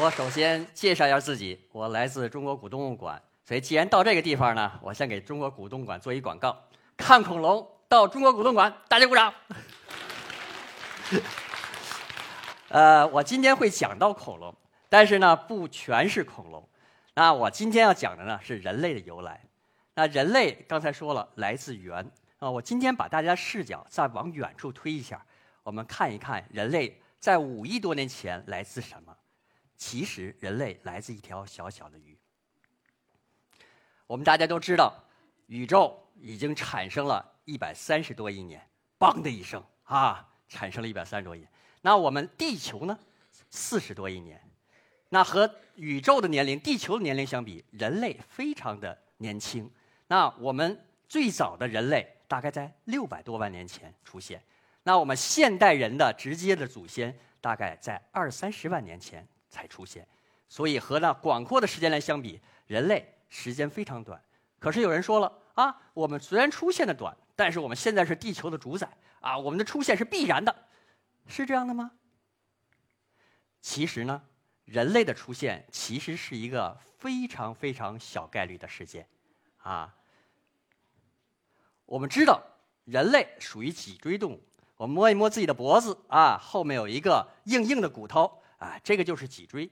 我首先介绍一下自己，我来自中国古动物馆，所以既然到这个地方呢，我先给中国古动物馆做一广告：看恐龙到中国古动物馆，大家鼓掌。呃，我今天会讲到恐龙，但是呢，不全是恐龙。那我今天要讲的呢是人类的由来。那人类刚才说了来自猿啊，我今天把大家视角再往远处推一下，我们看一看人类在五亿多年前来自什么。其实人类来自一条小小的鱼。我们大家都知道，宇宙已经产生了一百三十多亿年，嘣的一声啊，产生了一百三十多亿。那我们地球呢，四十多亿年。那和宇宙的年龄、地球的年龄相比，人类非常的年轻。那我们最早的人类大概在六百多万年前出现。那我们现代人的直接的祖先大概在二三十万年前。才出现，所以和那广阔的时间来相比，人类时间非常短。可是有人说了啊，我们虽然出现的短，但是我们现在是地球的主宰啊，我们的出现是必然的，是这样的吗？其实呢，人类的出现其实是一个非常非常小概率的事件啊。我们知道人类属于脊椎动物，我们摸一摸自己的脖子啊，后面有一个硬硬的骨头。啊，这个就是脊椎。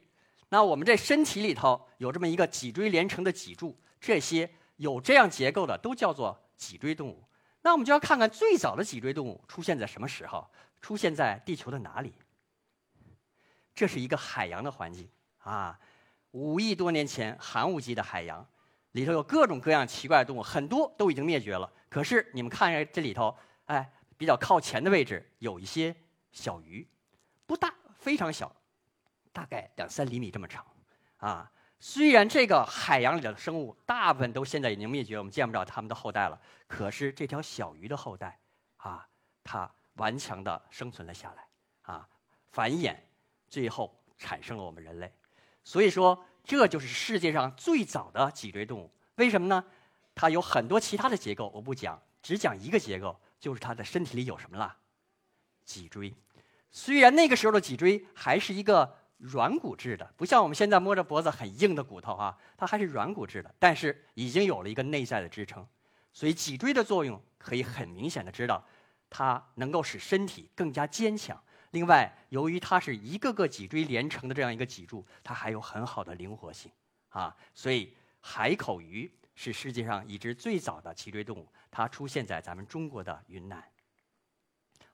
那我们这身体里头有这么一个脊椎连成的脊柱，这些有这样结构的都叫做脊椎动物。那我们就要看看最早的脊椎动物出现在什么时候，出现在地球的哪里？这是一个海洋的环境啊，五亿多年前寒武纪的海洋，里头有各种各样奇怪的动物，很多都已经灭绝了。可是你们看一下这里头，哎，比较靠前的位置有一些小鱼，不大，非常小。大概两三厘米这么长，啊，虽然这个海洋里的生物大部分都现在已经灭绝，我们见不着它们的后代了，可是这条小鱼的后代，啊，它顽强地生存了下来，啊，繁衍，最后产生了我们人类。所以说，这就是世界上最早的脊椎动物。为什么呢？它有很多其他的结构，我不讲，只讲一个结构，就是它的身体里有什么了？脊椎。虽然那个时候的脊椎还是一个。软骨质的，不像我们现在摸着脖子很硬的骨头啊，它还是软骨质的，但是已经有了一个内在的支撑，所以脊椎的作用可以很明显的知道，它能够使身体更加坚强。另外，由于它是一个个脊椎连成的这样一个脊柱，它还有很好的灵活性啊，所以海口鱼是世界上已知最早的脊椎动物，它出现在咱们中国的云南。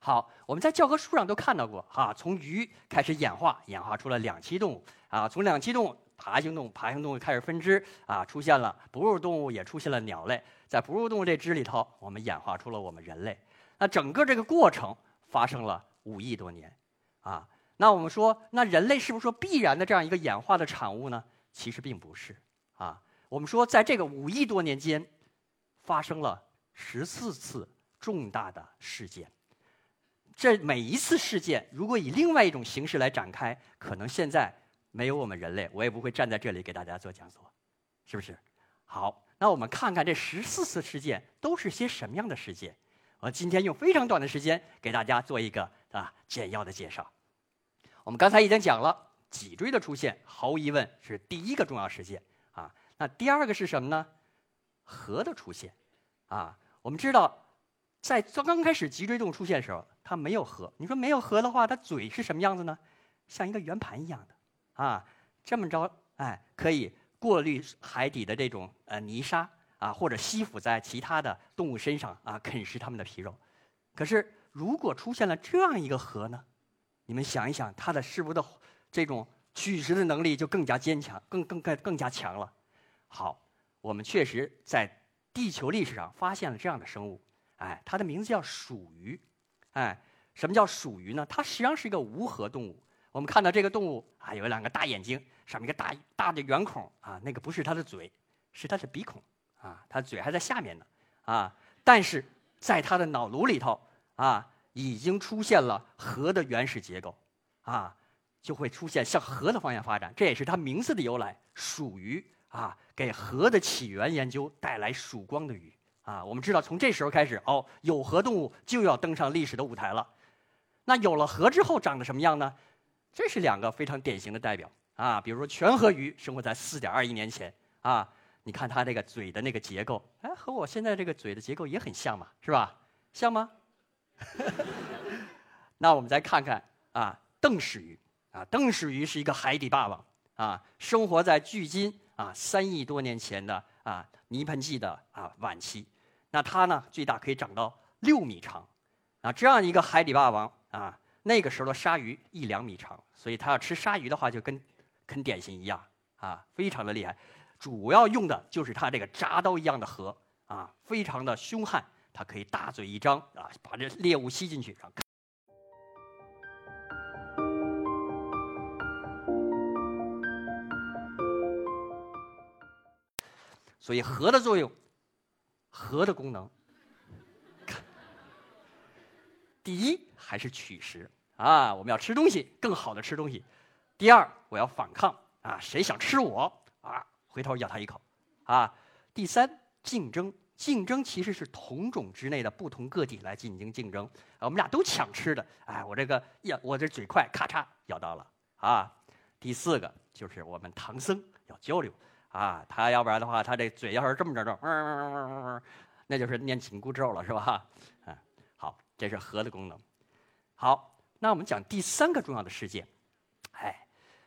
好，我们在教科书上都看到过哈，从鱼开始演化，演化出了两栖动物啊，从两栖动物、爬行动物、爬行动物开始分支啊，出现了哺乳动物，也出现了鸟类。在哺乳动物这支里头，我们演化出了我们人类。那整个这个过程发生了五亿多年啊。那我们说，那人类是不是说必然的这样一个演化的产物呢？其实并不是啊。我们说，在这个五亿多年间，发生了十四次重大的事件。这每一次事件，如果以另外一种形式来展开，可能现在没有我们人类，我也不会站在这里给大家做讲座，是不是？好，那我们看看这十四次事件都是些什么样的事件。我今天用非常短的时间给大家做一个啊简要的介绍。我们刚才已经讲了，脊椎的出现毫无疑问是第一个重要事件啊。那第二个是什么呢？核的出现啊。我们知道，在刚刚开始脊椎动物出现的时候。它没有核，你说没有核的话，它嘴是什么样子呢？像一个圆盘一样的，啊，这么着，哎，可以过滤海底的这种呃泥沙啊，或者吸附在其他的动物身上啊，啃食它们的皮肉。可是，如果出现了这样一个核呢？你们想一想，它的是不是的这种取食的能力就更加坚强，更更更更加强了？好，我们确实在地球历史上发现了这样的生物，哎，它的名字叫鼠鱼。哎，什么叫鼠鱼呢？它实际上是一个无核动物。我们看到这个动物啊，有两个大眼睛，上面一个大大的圆孔啊，那个不是它的嘴，是它的鼻孔啊，它嘴还在下面呢啊。但是在它的脑颅里头啊，已经出现了河的原始结构啊，就会出现向河的方向发展，这也是它名字的由来，属鱼啊，给河的起源研究带来曙光的鱼。啊，我们知道从这时候开始，哦，有河动物就要登上历史的舞台了。那有了河之后长得什么样呢？这是两个非常典型的代表啊。比如说全河鱼生活在4.2亿年前啊，你看它这个嘴的那个结构，哎，和我现在这个嘴的结构也很像嘛，是吧？像吗？那我们再看看啊，邓氏鱼啊，邓氏鱼是一个海底霸王啊，生活在距今啊三亿多年前的啊泥盆纪的啊晚期。那它呢，最大可以长到六米长，啊，这样一个海底霸王啊，那个时候的鲨鱼一两米长，所以它要吃鲨鱼的话，就跟啃点心一样啊，非常的厉害。主要用的就是它这个铡刀一样的颌啊，非常的凶悍，它可以大嘴一张啊，把这猎物吸进去。所以颌的作用。核的功能，第一还是取食啊，我们要吃东西，更好的吃东西。第二，我要反抗啊，谁想吃我啊，回头咬他一口啊。第三，竞争，竞争其实是同种之内的不同个体来进行竞争，我们俩都抢吃的，哎，我这个呀，我这嘴快，咔嚓咬到了啊。第四个就是我们唐僧要交流。啊，他要不然的话，他这嘴要是这么着着，嗯，那就是念紧箍咒了，是吧？嗯，好，这是核的功能。好，那我们讲第三个重要的事件。哎，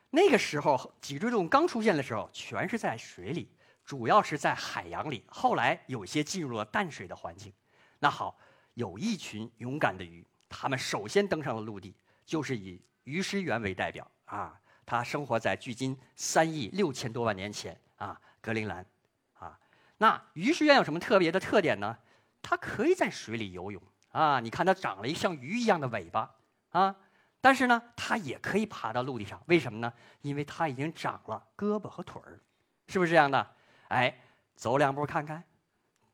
那个时候脊椎动物刚出现的时候，全是在水里，主要是在海洋里。后来有些进入了淡水的环境。那好，有一群勇敢的鱼，他们首先登上了陆地，就是以鱼食源为代表啊，它生活在距今三亿六千多万年前。啊，格陵兰，啊，那鱼食源有什么特别的特点呢？它可以在水里游泳啊，你看它长了一像鱼一样的尾巴啊，但是呢，它也可以爬到陆地上，为什么呢？因为它已经长了胳膊和腿儿，是不是这样的？哎，走两步看看，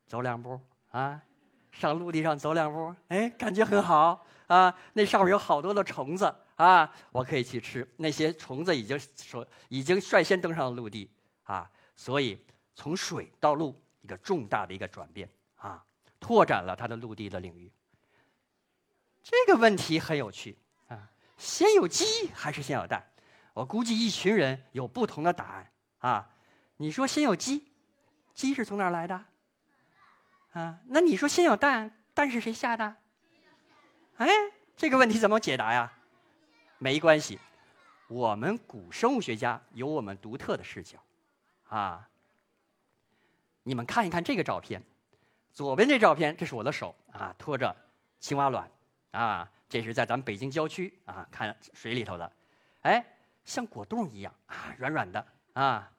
走两步啊，上陆地上走两步，哎，感觉很好啊，那上面有好多的虫子啊，我可以去吃，那些虫子已经说已经率先登上了陆地啊。所以，从水到陆，一个重大的一个转变啊，拓展了它的陆地的领域。这个问题很有趣啊，先有鸡还是先有蛋？我估计一群人有不同的答案啊。你说先有鸡，鸡是从哪儿来的？啊，那你说先有蛋，蛋是谁下的？哎，这个问题怎么解答呀？没关系，我们古生物学家有我们独特的视角。啊！你们看一看这个照片，左边这照片，这是我的手啊，托着青蛙卵啊，这是在咱们北京郊区啊，看水里头的，哎，像果冻一样啊，软软的啊。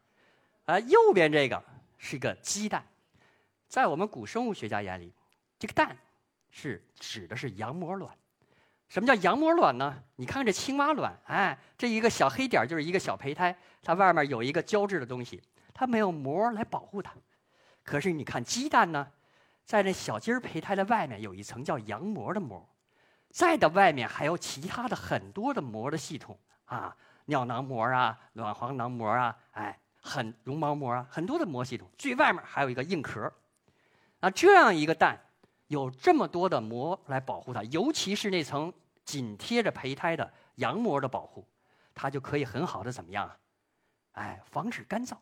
啊，右边这个是一个鸡蛋，在我们古生物学家眼里，这个蛋是指的是羊膜卵。什么叫羊膜卵呢？你看看这青蛙卵，哎，这一个小黑点就是一个小胚胎，它外面有一个胶质的东西。它没有膜来保护它，可是你看鸡蛋呢，在这小鸡儿胚胎的外面有一层叫羊膜的膜，再的外面还有其他的很多的膜的系统啊，尿囊膜啊，卵黄囊膜啊，哎，很绒毛膜啊，很多的膜系统。最外面还有一个硬壳，那这样一个蛋有这么多的膜来保护它，尤其是那层紧贴着胚胎的羊膜的保护，它就可以很好的怎么样啊？哎，防止干燥。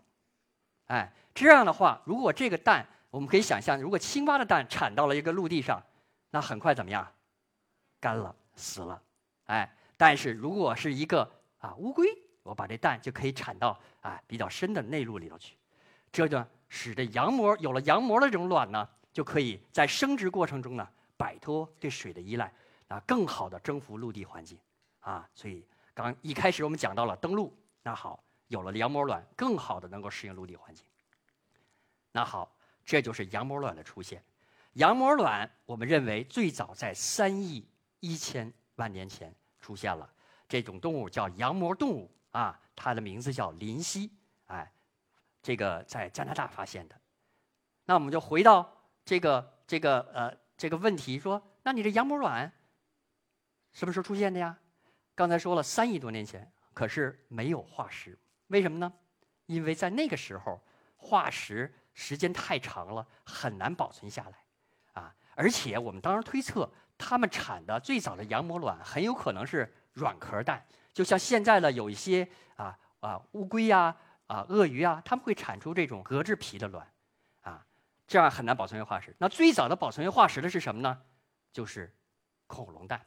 哎，这样的话，如果这个蛋，我们可以想象，如果青蛙的蛋产到了一个陆地上，那很快怎么样？干了，死了。哎，但是如果是一个啊乌龟，我把这蛋就可以产到啊比较深的内陆里头去，这就使得羊膜有了羊膜的这种卵呢，就可以在生殖过程中呢摆脱对水的依赖，啊更好的征服陆地环境。啊，所以刚一开始我们讲到了登陆，那好。有了羊膜卵，更好的能够适应陆地环境。那好，这就是羊膜卵的出现。羊膜卵，我们认为最早在三亿一千万年前出现了。这种动物叫羊膜动物啊，它的名字叫林蜥，哎，这个在加拿大发现的。那我们就回到这个这个呃这个问题，说，那你这羊膜卵什么时候出现的呀？刚才说了三亿多年前，可是没有化石，为什么呢？因为在那个时候，化石时间太长了，很难保存下来，啊，而且我们当时推测，他们产的最早的羊膜卵很有可能是软壳蛋，就像现在的有一些啊啊乌龟呀啊鳄鱼啊，它们会产出这种革质皮的卵，这样很难保存为化石。那最早的保存为化石的是什么呢？就是恐龙蛋，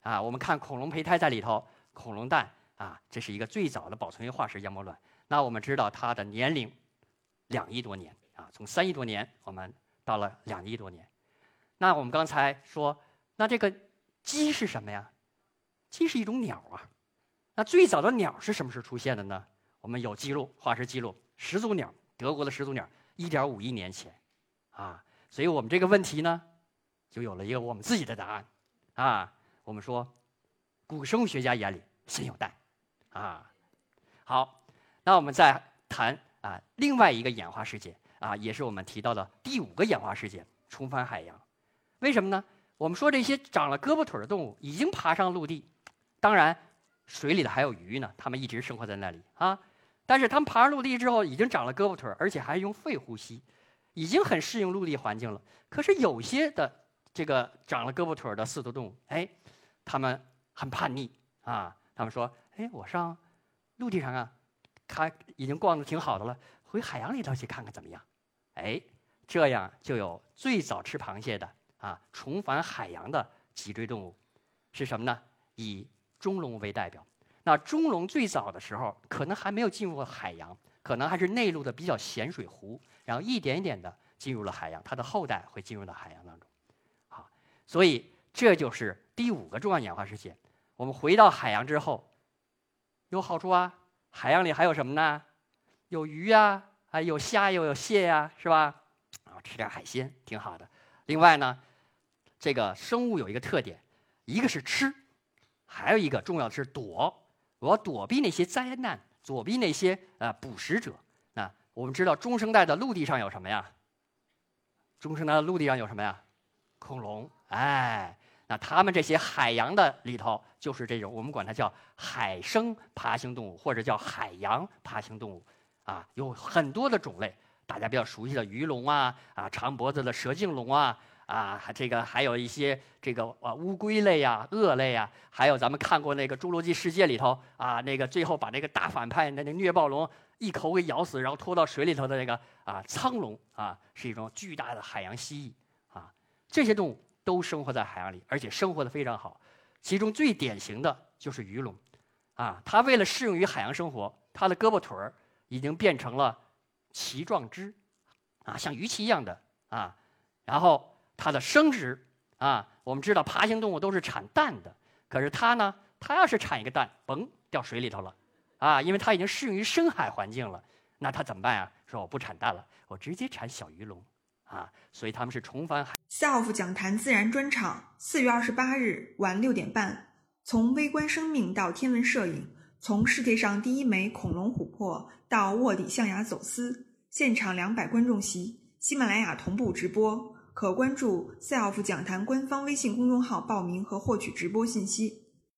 啊，我们看恐龙胚胎在里头，恐龙蛋啊，这是一个最早的保存为化石羊膜卵。那我们知道它的年龄两亿多年啊，从三亿多年我们到了两亿多年。那我们刚才说，那这个鸡是什么呀？鸡是一种鸟啊。那最早的鸟是什么时候出现的呢？我们有记录，化石记录，始祖鸟，德国的始祖鸟，一点五亿年前啊。所以我们这个问题呢，就有了一个我们自己的答案啊。我们说，古生物学家眼里先有蛋啊。好。那我们再谈啊，另外一个演化事件啊，也是我们提到的第五个演化事件——重返海洋。为什么呢？我们说这些长了胳膊腿的动物已经爬上陆地，当然水里的还有鱼呢，它们一直生活在那里啊。但是它们爬上陆地之后，已经长了胳膊腿，而且还用肺呼吸，已经很适应陆地环境了。可是有些的这个长了胳膊腿的四足动物，哎，它们很叛逆啊。他们说：“哎，我上陆地上啊。”他已经逛的挺好的了，回海洋里头去看看怎么样？哎，这样就有最早吃螃蟹的啊，重返海洋的脊椎动物，是什么呢？以中龙为代表。那中龙最早的时候可能还没有进入海洋，可能还是内陆的比较咸水湖，然后一点一点的进入了海洋，它的后代会进入到海洋当中。好，所以这就是第五个重要演化事件。我们回到海洋之后，有好处啊。海洋里还有什么呢？有鱼呀，还有虾，又有蟹呀，是吧？啊，吃点海鲜挺好的。另外呢，这个生物有一个特点，一个是吃，还有一个重要的是躲。我要躲避那些灾难，躲避那些呃捕食者。那我们知道中生代的陆地上有什么呀？中生代的陆地上有什么呀？恐龙，哎。那它们这些海洋的里头，就是这种我们管它叫海生爬行动物，或者叫海洋爬行动物，啊，有很多的种类，大家比较熟悉的鱼龙啊，啊，长脖子的蛇颈龙啊，啊，这个还有一些这个啊乌龟类呀、鳄类呀，还有咱们看过那个《侏罗纪世界》里头啊，那个最后把那个大反派那那虐暴龙一口给咬死，然后拖到水里头的那个啊苍龙啊，是一种巨大的海洋蜥蜴啊，这些动物。都生活在海洋里，而且生活的非常好。其中最典型的就是鱼龙，啊，它为了适应于海洋生活，它的胳膊腿儿已经变成了鳍状肢，啊，像鱼鳍一样的啊。然后它的生殖，啊，我们知道爬行动物都是产蛋的，可是它呢，它要是产一个蛋，嘣，掉水里头了，啊，因为它已经适应于深海环境了，那它怎么办啊？说我不产蛋了，我直接产小鱼龙。啊，所以他们是重返海。SELF 讲坛自然专场，四月二十八日晚六点半，从微观生命到天文摄影，从世界上第一枚恐龙琥珀到卧底象牙走私，现场两百观众席，喜马拉雅同步直播，可关注 SELF 讲坛官方微信公众号报名和获取直播信息。